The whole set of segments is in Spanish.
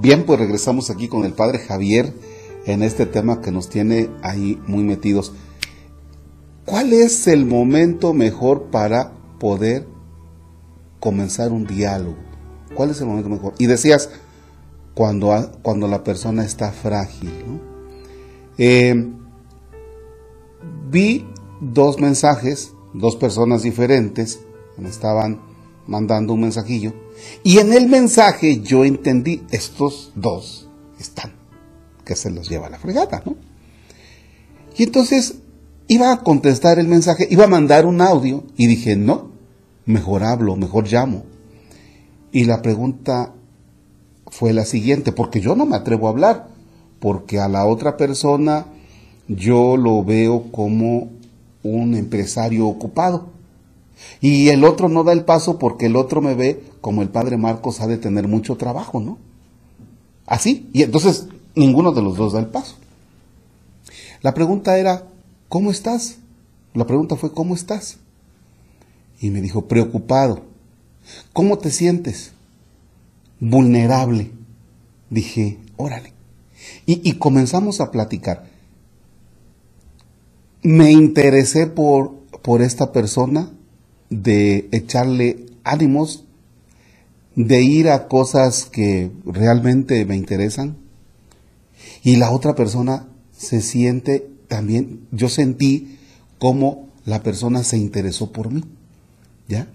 Bien, pues regresamos aquí con el padre Javier en este tema que nos tiene ahí muy metidos. ¿Cuál es el momento mejor para poder comenzar un diálogo? ¿Cuál es el momento mejor? Y decías, cuando, cuando la persona está frágil. Eh, vi dos mensajes, dos personas diferentes, estaban mandando un mensajillo, y en el mensaje yo entendí, estos dos están, que se los lleva la fregada, ¿no? Y entonces iba a contestar el mensaje, iba a mandar un audio, y dije, no, mejor hablo, mejor llamo. Y la pregunta fue la siguiente, porque yo no me atrevo a hablar, porque a la otra persona yo lo veo como un empresario ocupado. Y el otro no da el paso porque el otro me ve como el padre Marcos ha de tener mucho trabajo, ¿no? Así. Y entonces ninguno de los dos da el paso. La pregunta era, ¿cómo estás? La pregunta fue, ¿cómo estás? Y me dijo, preocupado. ¿Cómo te sientes? Vulnerable. Dije, órale. Y, y comenzamos a platicar. Me interesé por, por esta persona, de echarle ánimos, de ir a cosas que realmente me interesan. Y la otra persona se siente también, yo sentí como la persona se interesó por mí. ¿Ya?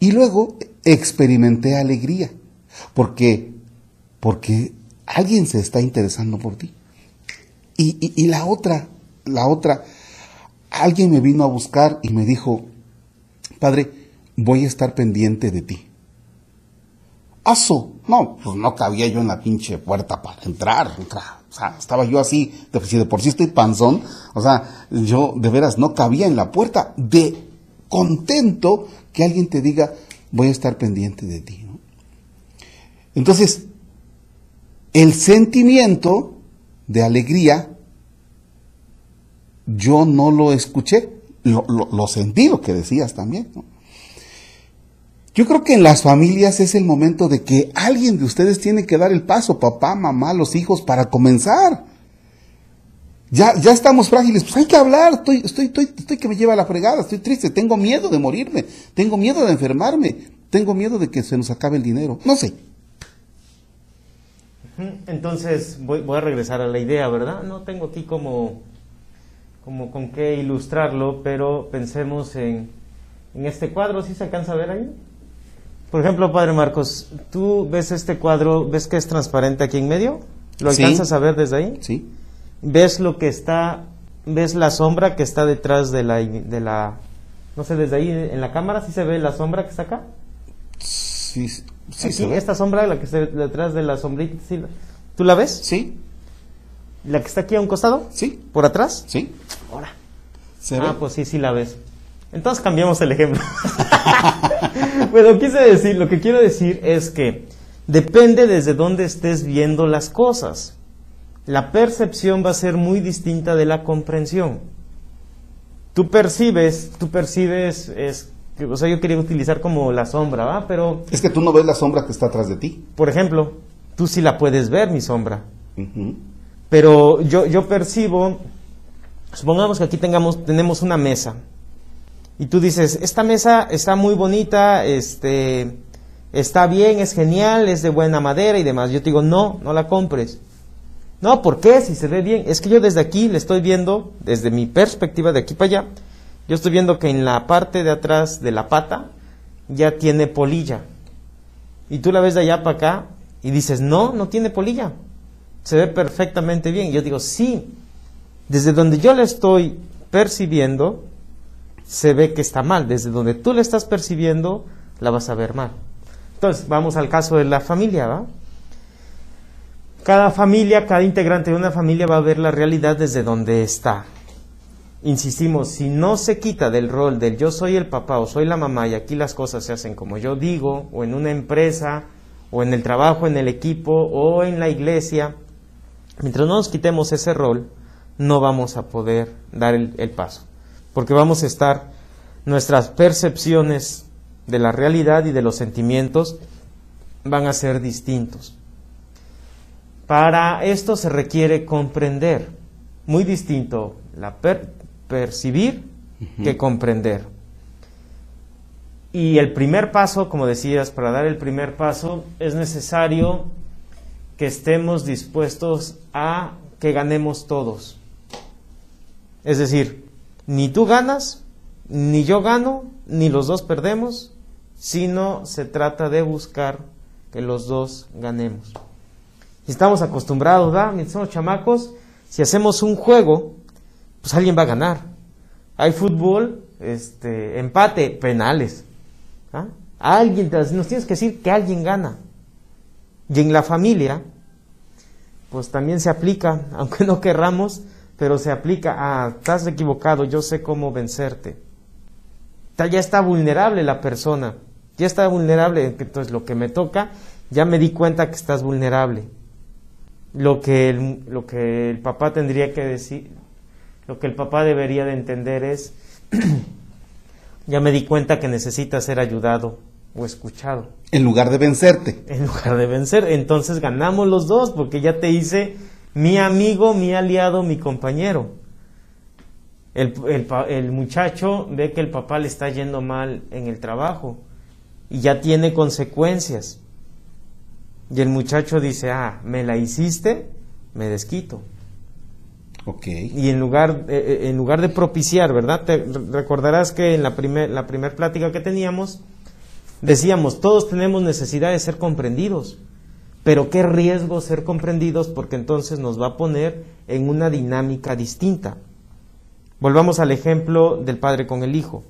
Y luego experimenté alegría, porque, porque alguien se está interesando por ti. Y, y, y, la otra, la otra, alguien me vino a buscar y me dijo, Padre, voy a estar pendiente de ti. Aso, no, pues no cabía yo en la pinche puerta para entrar, O sea, estaba yo así, de, si de por sí estoy panzón, o sea, yo de veras no cabía en la puerta, de contento que alguien te diga, voy a estar pendiente de ti. Entonces, el sentimiento de alegría, yo no lo escuché, lo, lo, sentí, lo que decías también. Yo creo que en las familias es el momento de que alguien de ustedes tiene que dar el paso, papá, mamá, los hijos, para comenzar. Ya, ya estamos frágiles, pues hay que hablar, estoy, estoy, estoy, estoy que me lleva la fregada, estoy triste, tengo miedo de morirme, tengo miedo de enfermarme, tengo miedo de que se nos acabe el dinero, no sé. Entonces voy a regresar a la idea, ¿verdad? No tengo aquí como como con qué ilustrarlo, pero pensemos en, en este cuadro, ¿sí se alcanza a ver ahí? Por ejemplo, Padre Marcos, ¿tú ves este cuadro, ves que es transparente aquí en medio? ¿Lo alcanzas a ver desde ahí? Sí. ¿Ves lo que está, ves la sombra que está detrás de la, de la, no sé, desde ahí en la cámara, ¿sí se ve la sombra que está acá? Sí, sí. se ve. Esta sombra, la que está detrás de la sombrita, ¿tú la ves? Sí. ¿La que está aquí a un costado? Sí. ¿Por atrás? Sí. Ahora. ah, pues sí, sí la ves. Entonces cambiamos el ejemplo. bueno, quise decir, lo que quiero decir es que depende desde dónde estés viendo las cosas. La percepción va a ser muy distinta de la comprensión. Tú percibes, tú percibes, es, o sea, yo quería utilizar como la sombra, ¿va? Pero... Es que tú no ves la sombra que está atrás de ti. Por ejemplo, tú sí la puedes ver, mi sombra. Pero yo, yo percibo, supongamos que aquí tengamos, tenemos una mesa. Y tú dices, esta mesa está muy bonita, este, está bien, es genial, es de buena madera y demás. Yo te digo, no, no la compres. No, ¿por qué? Si se ve bien. Es que yo desde aquí le estoy viendo, desde mi perspectiva de aquí para allá, yo estoy viendo que en la parte de atrás de la pata ya tiene polilla. Y tú la ves de allá para acá y dices, no, no tiene polilla se ve perfectamente bien. Yo digo, sí, desde donde yo le estoy percibiendo, se ve que está mal. Desde donde tú le estás percibiendo, la vas a ver mal. Entonces, vamos al caso de la familia, ¿va? Cada familia, cada integrante de una familia va a ver la realidad desde donde está. Insistimos, si no se quita del rol del yo soy el papá o soy la mamá y aquí las cosas se hacen como yo digo, o en una empresa, o en el trabajo, en el equipo, o en la iglesia, Mientras no nos quitemos ese rol, no vamos a poder dar el, paso, porque vamos a estar, nuestras percepciones de la realidad y de los sentimientos van a ser distintos. Para esto se requiere comprender, muy distinto la percibir que comprender. Y el primer paso, como decías, para dar el primer paso es necesario que estemos dispuestos a que ganemos todos. Es decir, ni tú ganas, ni yo gano, ni los dos perdemos, sino se trata de buscar que los dos ganemos. Estamos acostumbrados, ¿verdad? Mientras somos chamacos, si hacemos un juego, pues alguien va a ganar. Hay fútbol, este, empate, penales. ¿ah? Alguien, nos tienes que decir que alguien gana. Y en la familia, pues también se aplica, aunque no querramos, pero se aplica a, estás equivocado, yo sé cómo vencerte. Ya está vulnerable la persona, ya está vulnerable, entonces lo que me toca, ya me di cuenta que estás vulnerable. Lo que el, lo que el papá tendría que decir, lo que el papá debería de entender es, ya me di cuenta que necesitas ser ayudado o escuchado. En lugar de vencerte. En lugar de vencer, entonces ganamos los dos porque ya te hice mi amigo, mi aliado, mi compañero. El, el, muchacho ve que el papá le está yendo mal en el trabajo y ya tiene consecuencias. Y el muchacho dice, ah, me la hiciste, me desquito. Okay. Y en lugar, eh, eh, en lugar de propiciar, ¿verdad? Te recordarás que en la primera la primer plática que teníamos, decíamos, todos tenemos necesidad de ser comprendidos. Pero qué riesgo ser comprendidos porque entonces nos va a poner en una dinámica distinta. Volvamos al ejemplo del padre con el hijo.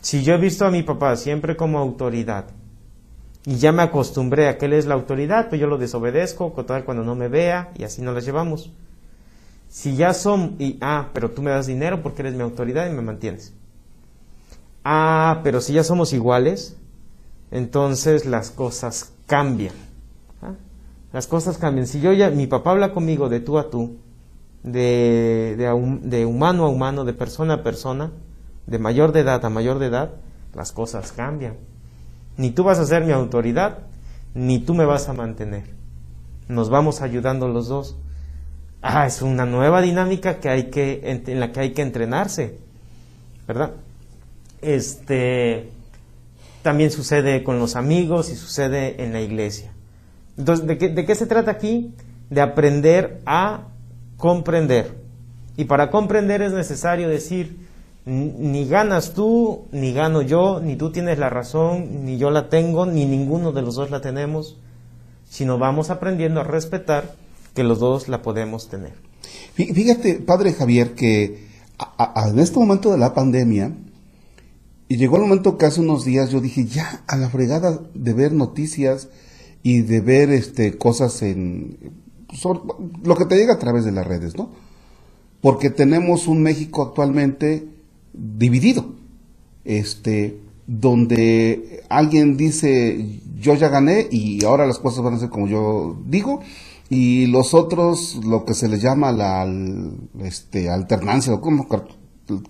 Si yo he visto a mi papá siempre como autoridad y ya me acostumbré a que él es la autoridad, pues yo lo desobedezco, cuando no me vea y así nos las llevamos. Si ya son, y, ah, pero tú me das dinero porque eres mi autoridad y me mantienes. Ah, pero si ya somos iguales, entonces las cosas cambian. Las cosas cambian. Si yo ya, mi papá habla conmigo de tú a tú, de, de, humano a humano, de persona a persona, de mayor de edad a mayor de edad, las cosas cambian. Ni tú vas a ser mi autoridad, ni tú me vas a mantener. Nos vamos ayudando los dos ah, es una nueva dinámica que hay que, en, la que hay que entrenarse, ¿verdad? Este, también sucede con los amigos y sucede en la iglesia. Entonces, ¿de qué, ¿de qué se trata aquí? De aprender a comprender. Y para comprender es necesario decir, ni ganas tú, ni gano yo, ni tú tienes la razón, ni yo la tengo, ni ninguno de los dos la tenemos, sino vamos aprendiendo a respetar que los dos la podemos tener. Fíjate, padre Javier, que en este momento de la pandemia, y llegó el momento que hace unos días yo dije, ya, a la fregada de ver noticias y de ver este, cosas en... lo que te llega a través de las redes, ¿no? Porque tenemos un México actualmente dividido, este, donde alguien dice, yo ya gané y ahora las cosas van a ser como yo digo, y los otros, lo que se les llama la este, alternancia, o como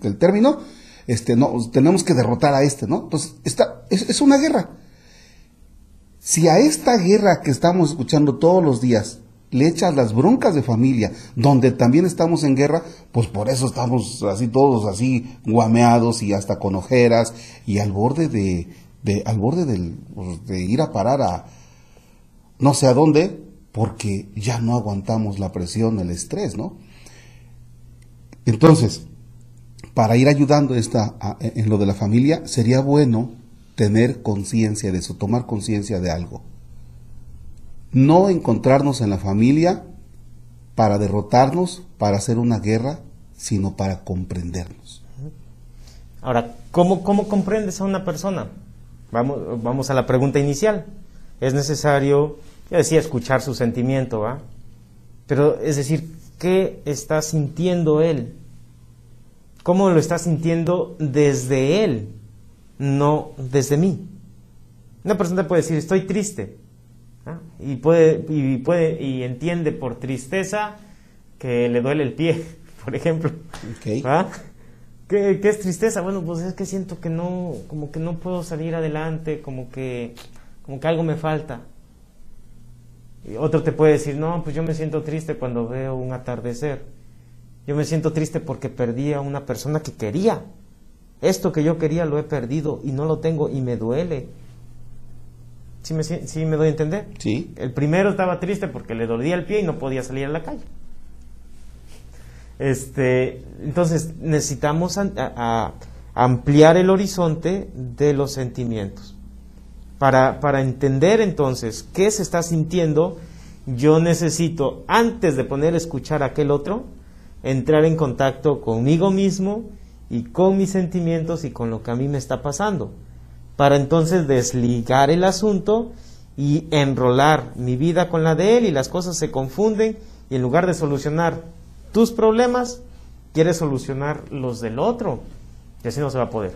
el término, este, no, tenemos que derrotar a este, ¿no? Entonces, está, es, es una guerra. Si a esta guerra que estamos escuchando todos los días le echas las broncas de familia, donde también estamos en guerra, pues por eso estamos así todos así guameados y hasta con ojeras y al borde de, al borde pues, de ir a parar a no sé a dónde, porque ya no aguantamos la presión, el estrés, ¿no? Entonces, para ir ayudando esta, en lo de la familia, sería bueno tener conciencia de eso, tomar conciencia de algo. No encontrarnos en la familia para derrotarnos, para hacer una guerra, sino para comprendernos. Ahora, ¿cómo, cómo comprendes a una persona? Vamos, vamos a la pregunta inicial. Es necesario yo decía escuchar su sentimiento, ¿va? Pero es decir, ¿qué está sintiendo él? ¿Cómo lo está sintiendo desde él, no desde mí? Una persona puede decir, estoy triste. Y, puede, y, puede, y entiende por tristeza que le duele el pie, por ejemplo. ¿Va? ¿Qué, ¿Qué, es tristeza? Bueno, pues es que siento que no, como que no puedo salir adelante, como que, como que algo me falta. otro te puede decir, no, pues yo me siento triste cuando veo un atardecer. Yo me siento triste porque perdí a una persona que quería. Esto que yo quería lo he perdido y no lo tengo y me duele. ¿Sí me, sí me doy a entender? Sí. El primero estaba triste porque le dolía el pie y no podía salir a la calle. Este, entonces necesitamos ampliar el horizonte de los sentimientos. Para, para entender entonces qué se está sintiendo, yo necesito, antes de poner a escuchar a aquel otro, entrar en contacto conmigo mismo y con mis sentimientos y con lo que a mí me está pasando, para entonces desligar el asunto y enrolar mi vida con la de él y las cosas se confunden y en lugar de solucionar tus problemas, quieres solucionar los del otro y así no se va a poder.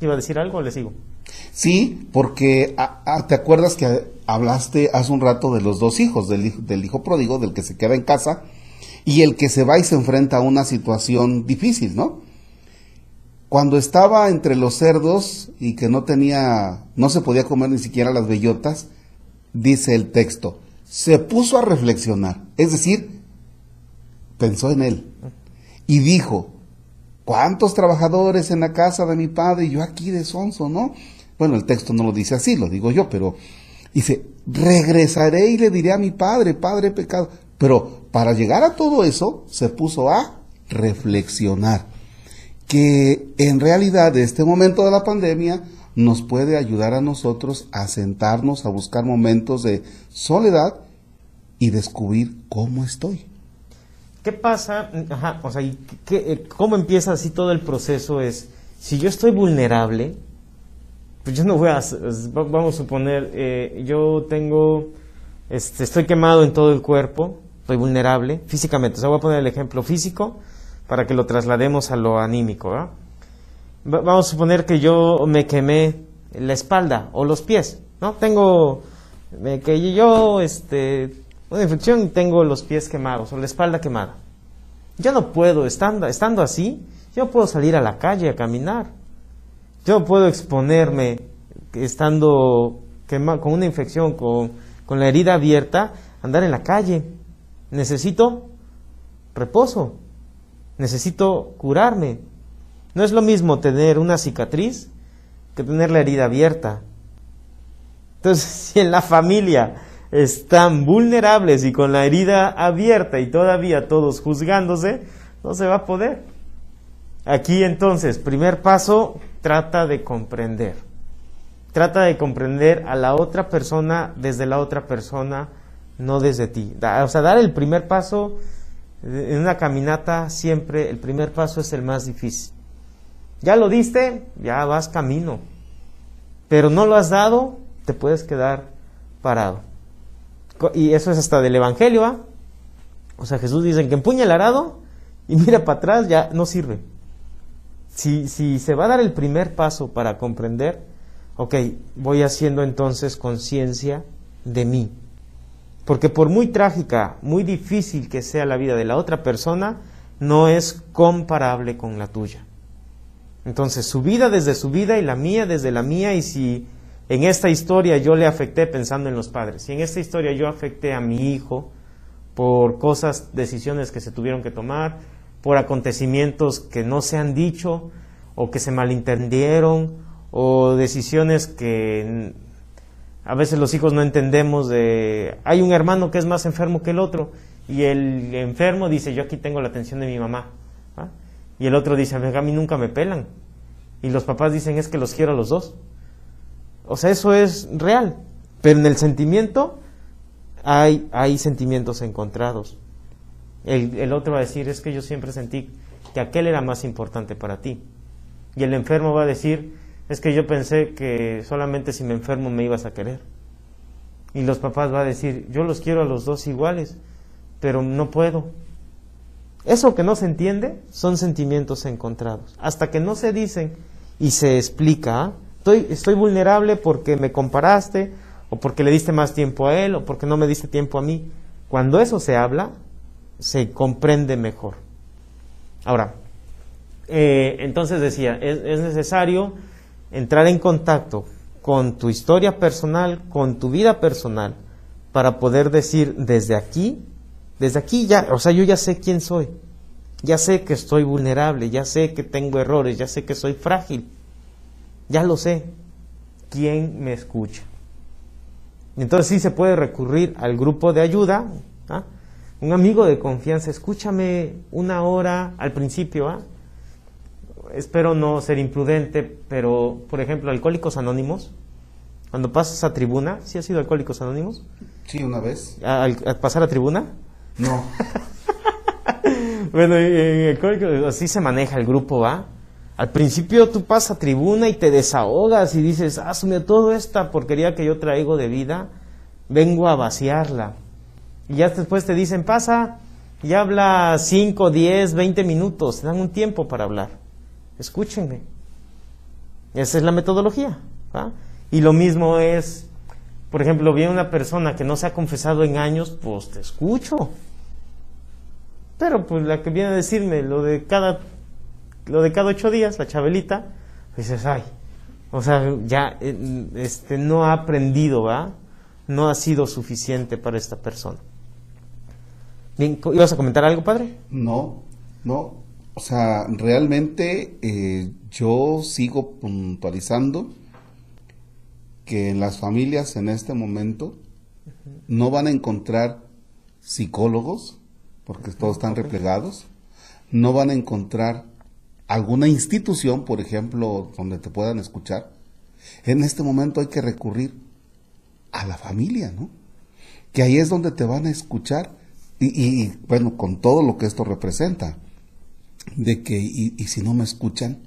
¿Iba a decir algo o le sigo? Sí, porque ah, te acuerdas que hablaste hace un rato de los dos hijos, del, del hijo pródigo, del que se queda en casa, y el que se va y se enfrenta a una situación difícil, ¿no? Cuando estaba entre los cerdos y que no tenía, no se podía comer ni siquiera las bellotas, dice el texto, se puso a reflexionar, es decir, pensó en él y dijo, ¿cuántos trabajadores en la casa de mi padre y yo aquí de sonso, no? Bueno, el texto no lo dice así, lo digo yo, pero dice, regresaré y le diré a mi padre, padre pecado. Pero para llegar a todo eso, se puso a reflexionar que en realidad este momento de la pandemia nos puede ayudar a nosotros a sentarnos, a buscar momentos de soledad y descubrir cómo estoy. ¿Qué pasa? O sea, ¿qué, ¿cómo empieza así todo el proceso? Es, si yo estoy vulnerable, pues yo no voy a, vamos a suponer, eh, yo tengo, este, estoy quemado en todo el cuerpo, estoy vulnerable físicamente. O voy a poner el ejemplo físico para que lo traslademos a lo anímico. Vamos a suponer que yo me quemé la espalda o los pies, ¿no? Tengo que yo este una infección y tengo los pies quemados o la espalda quemada. Yo no puedo, estando, estando así, yo puedo salir a la calle a caminar. Yo puedo exponerme estando con una infección, con, con la herida abierta, andar en la calle. Necesito reposo necesito curarme. No es lo mismo tener una cicatriz que tener la herida abierta. Entonces, si en la familia están vulnerables y con la herida abierta y todavía todos juzgándose, no se va a poder. Aquí entonces, primer paso, trata de comprender. Trata de comprender a la otra persona desde la otra persona, no desde ti. O sea, dar el primer paso en una caminata siempre el primer paso es el más difícil. Ya lo diste, ya vas camino. Pero no lo has dado, te puedes quedar parado. Y eso es hasta del Evangelio. O sea, Jesús dice que empuña el arado y mira para atrás, ya no sirve. Si, si se va a dar el primer paso para comprender, ok, voy haciendo entonces conciencia de mí. Porque por muy trágica, muy difícil que sea la vida de la otra persona, no es comparable con la tuya. Entonces, su vida desde su vida y la mía desde la mía, y si en esta historia yo le afecté pensando en los padres, si en esta historia yo afecté a mi hijo por cosas, decisiones que se tuvieron que tomar, por acontecimientos que no se han dicho o que se malentendieron, o decisiones que a veces los hijos no entendemos de, hay un hermano que es más enfermo que el otro y el enfermo dice, yo aquí tengo la atención de mi mamá. Y el otro dice, a mí nunca me pelan. Y los papás dicen, es que los quiero a los dos. O sea, eso es real. Pero en el sentimiento hay, hay sentimientos encontrados. El, el otro va a decir, es que yo siempre sentí que aquel era más importante para ti. Y el enfermo va a decir, es que yo pensé que solamente si me enfermo me ibas a querer. Y los papás van a decir, yo los quiero a los dos iguales, pero no puedo. Eso que no se entiende son sentimientos encontrados. Hasta que no se dicen y se explica, ¿ah? estoy, estoy vulnerable porque me comparaste, o porque le diste más tiempo a él, o porque no me diste tiempo a mí. Cuando eso se habla, se comprende mejor. Ahora, eh, entonces decía, es, es necesario entrar en contacto con tu historia personal, con tu vida personal, para poder decir desde aquí, desde aquí ya, o sea, yo ya sé quién soy, ya sé que estoy vulnerable, ya sé que tengo errores, ya sé que soy frágil, ya lo sé. ¿Quién me escucha? Entonces sí se puede recurrir al grupo de ayuda, ¿ah? un amigo de confianza, escúchame una hora al principio, ¿ah? Espero no ser imprudente, pero por ejemplo, Alcohólicos Anónimos, cuando pasas a tribuna, ¿sí has sido Alcohólicos Anónimos? Sí, una vez. ¿A, pasar a tribuna? No. bueno, en Alcohólicos así se maneja el grupo, ¿va? Al principio tú pasas a tribuna y te desahogas y dices, asume toda esta porquería que yo traigo de vida, vengo a vaciarla. Y ya después te dicen, pasa y habla 5, 10, 20 minutos, te dan un tiempo para hablar. Escúchenme. Esa es la metodología. Y lo mismo es, por ejemplo, viene una persona que no se ha confesado en años, pues te escucho. Pero pues la que viene a decirme lo de cada lo de cada ocho días, la chabelita, dices, ay, o sea, ya eh, este, no ha aprendido, ¿va? No ha sido suficiente para esta persona. Bien, ¿ibas a comentar algo, padre? No, no. O sea, realmente eh, yo sigo puntualizando que en las familias en este momento no van a encontrar psicólogos, porque todos están replegados, no van a encontrar alguna institución, por ejemplo, donde te puedan escuchar, en este momento hay que recurrir a la familia, ¿no? Que ahí es donde te van a escuchar. Y, bueno, con todo lo que esto representa, de que, y, si no me escuchan,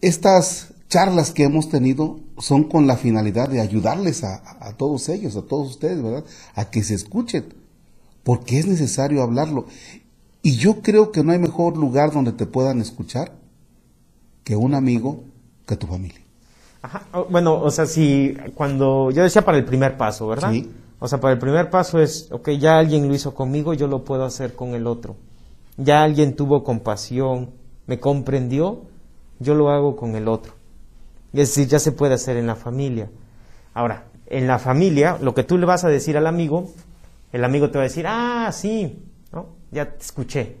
estas charlas que hemos tenido son con la finalidad de ayudarles a, a, todos ellos, a todos ustedes, ¿verdad? A que se escuchen, porque es necesario hablarlo. Y yo creo que no hay mejor lugar donde te puedan escuchar que un amigo, que tu familia. Ajá. Bueno, o sea, si cuando yo decía para el primer paso, ¿verdad? Sí. O sea, para el primer paso es, ok, ya alguien lo hizo conmigo, yo lo puedo hacer con el otro. Ya alguien tuvo compasión, me comprendió, yo lo hago con el otro. Es decir, ya se puede hacer en la familia. Ahora, en la familia, lo que tú le vas a decir al amigo, el amigo te va a decir, ah, sí, ya te escuché.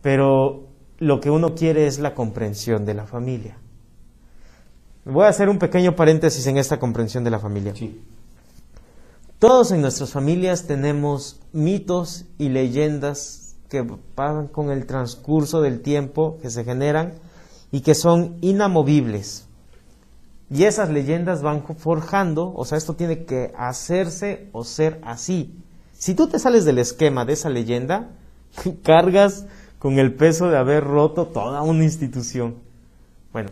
Pero lo que uno quiere es la comprensión de la familia. Voy a hacer un pequeño paréntesis en esta comprensión de la familia. Todos en nuestras familias tenemos mitos y leyendas que pasan con el transcurso del tiempo, que se generan y que son inamovibles. Y esas leyendas van forjando, o sea, esto tiene que hacerse o ser así. Si tú te sales del esquema de esa leyenda, cargas con el peso de haber roto toda una institución. Bueno,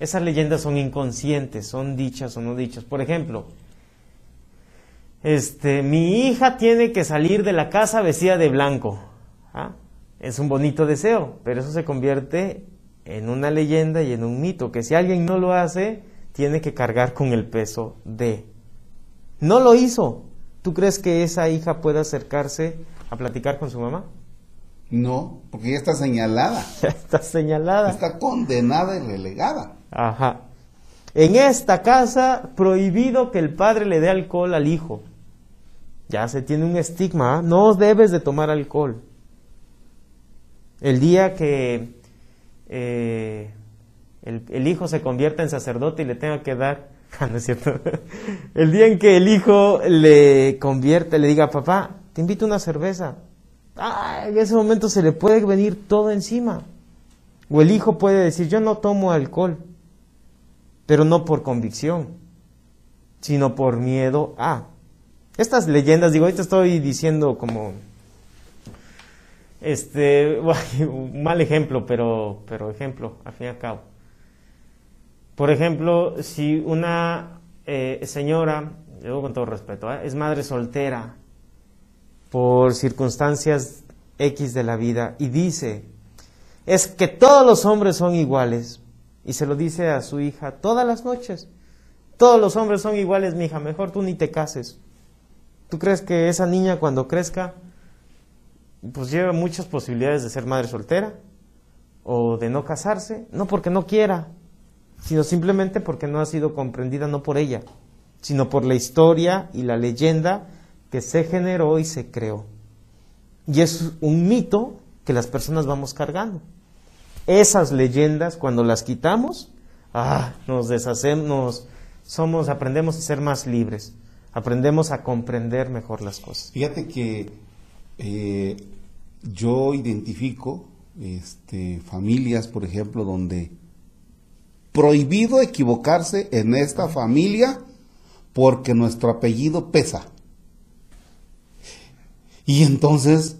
esas leyendas son inconscientes, son dichas o no dichas. Por ejemplo, este, mi hija tiene que salir de la casa vestida de blanco. ¿Ah? Es un bonito deseo, pero eso se convierte en una leyenda y en un mito, que si alguien no lo hace, tiene que cargar con el peso de. No lo hizo, ¿Tú crees que esa hija pueda acercarse a platicar con su mamá? No, porque ya está señalada. está señalada. Está condenada y relegada. Ajá. En esta casa, prohibido que el padre le dé alcohol al hijo. Ya se tiene un estigma, ¿ah? no debes de tomar alcohol. El día que eh, el, hijo se convierta en sacerdote y le tenga que dar Ah, no es cierto. El día en que el hijo le convierte, le diga, papá, te invito a una cerveza. Ah, en ese momento se le puede venir todo encima. O el hijo puede decir, yo no tomo alcohol, pero no por convicción, sino por miedo a. Estas leyendas, digo, ahorita estoy diciendo como, este, un mal ejemplo, pero, pero ejemplo, al fin y al cabo. Por ejemplo, si una eh, señora, digo con todo respeto, ¿eh? es madre soltera por circunstancias X de la vida y dice, es que todos los hombres son iguales, y se lo dice a su hija todas las noches, todos los hombres son iguales, mi hija, mejor tú ni te cases. ¿Tú crees que esa niña cuando crezca, pues lleva muchas posibilidades de ser madre soltera o de no casarse? No porque no quiera, sino simplemente porque no ha sido comprendida no por ella, sino por la historia y la leyenda que se generó y se creó. Y es un mito que las personas vamos cargando. Esas leyendas, cuando las quitamos, ah, nos deshacemos, somos, aprendemos a ser más libres, aprendemos a comprender mejor las cosas. Fíjate que eh, yo identifico este, familias, por ejemplo, donde prohibido equivocarse en esta familia porque nuestro apellido pesa. Y entonces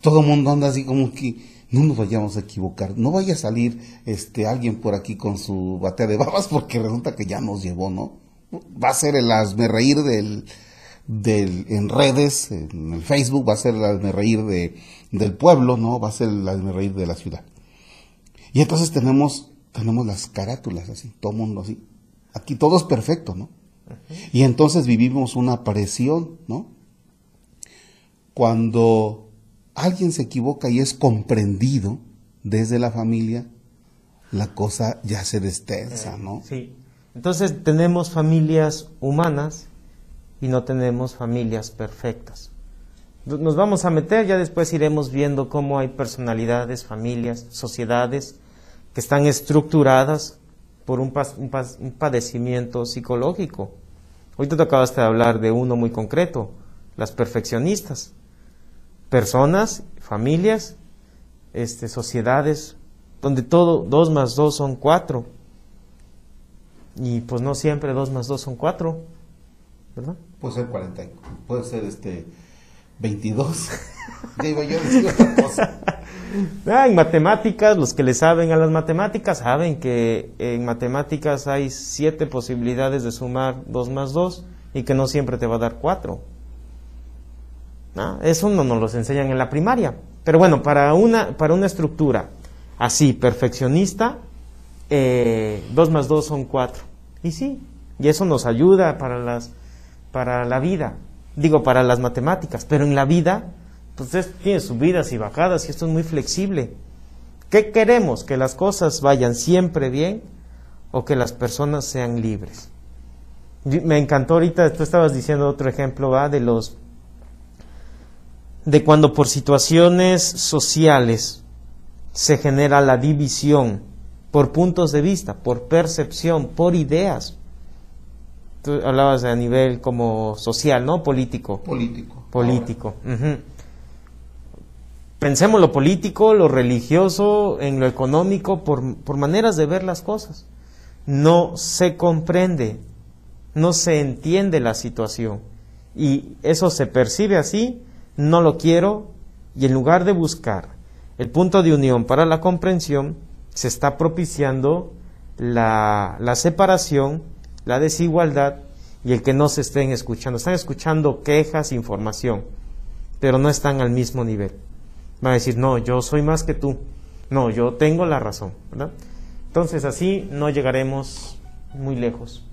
todo el mundo anda así como que no nos vayamos a equivocar, no vaya a salir este alguien por aquí con su batea de babas porque resulta que ya nos llevó, ¿no? Va a ser el asme reír del, del, en redes, en el Facebook, va a ser el asme reír de, del pueblo, ¿no? Va a ser el asme reír de la ciudad. Y entonces tenemos, tenemos las carátulas así, todo mundo así. Aquí todo es perfecto, ¿no? Y entonces vivimos una presión, ¿no? Cuando alguien se equivoca y es comprendido desde la familia, la cosa ya se destensa, ¿no? Sí. Entonces tenemos familias humanas y no tenemos familias perfectas. Nos vamos a meter, ya después iremos viendo cómo hay personalidades, familias, sociedades que están estructuradas por un, padecimiento psicológico. Hoy te acabaste de hablar de uno muy concreto, las perfeccionistas personas, familias, este, sociedades, donde todo dos más dos son cuatro. Y pues no siempre dos más dos son cuatro, ¿verdad? Puede ser 40, puede ser este 22. Digo yo otra cosa. Ah, en matemáticas, los que le saben a las matemáticas saben que en matemáticas hay siete posibilidades de sumar dos más dos y que no siempre te va a dar cuatro. Eso no nos lo enseñan en la primaria. Pero bueno, para una, para una estructura así, perfeccionista, eh, dos más dos son cuatro. Y sí, y eso nos ayuda para, las, para la vida, digo, para las matemáticas, pero en la vida, pues tiene subidas y bajadas y esto es muy flexible. ¿Qué queremos? ¿Que las cosas vayan siempre bien o que las personas sean libres? Me encantó ahorita, tú estabas diciendo otro ejemplo, ¿va? De los de cuando por situaciones sociales se genera la división por puntos de vista, por percepción, por ideas. Tú hablabas a nivel como social, ¿no? Político. Político. Político. Pensemos lo político, lo religioso, en lo económico, por, por maneras de ver las cosas. No se comprende, no se entiende la situación. Y eso se percibe así no lo quiero y en lugar de buscar el punto de unión para la comprensión, se está propiciando la, separación, la desigualdad y el que no se estén escuchando. Están escuchando quejas, información, pero no están al mismo nivel. Van a decir, no, yo soy más que tú. No, yo tengo la razón. Entonces así no llegaremos muy lejos.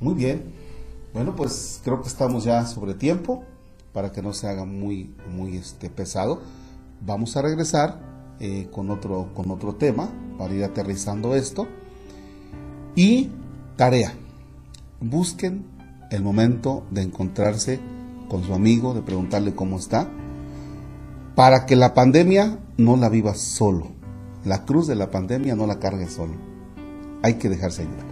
Muy bien. Bueno, pues creo que estamos ya sobre tiempo para que no se haga muy, muy este, pesado. Vamos a regresar eh, con, otro, con otro tema para ir aterrizando esto. Y tarea, busquen el momento de encontrarse con su amigo, de preguntarle cómo está, para que la pandemia no la viva solo. La cruz de la pandemia no la cargue solo. Hay que dejarse ayudar.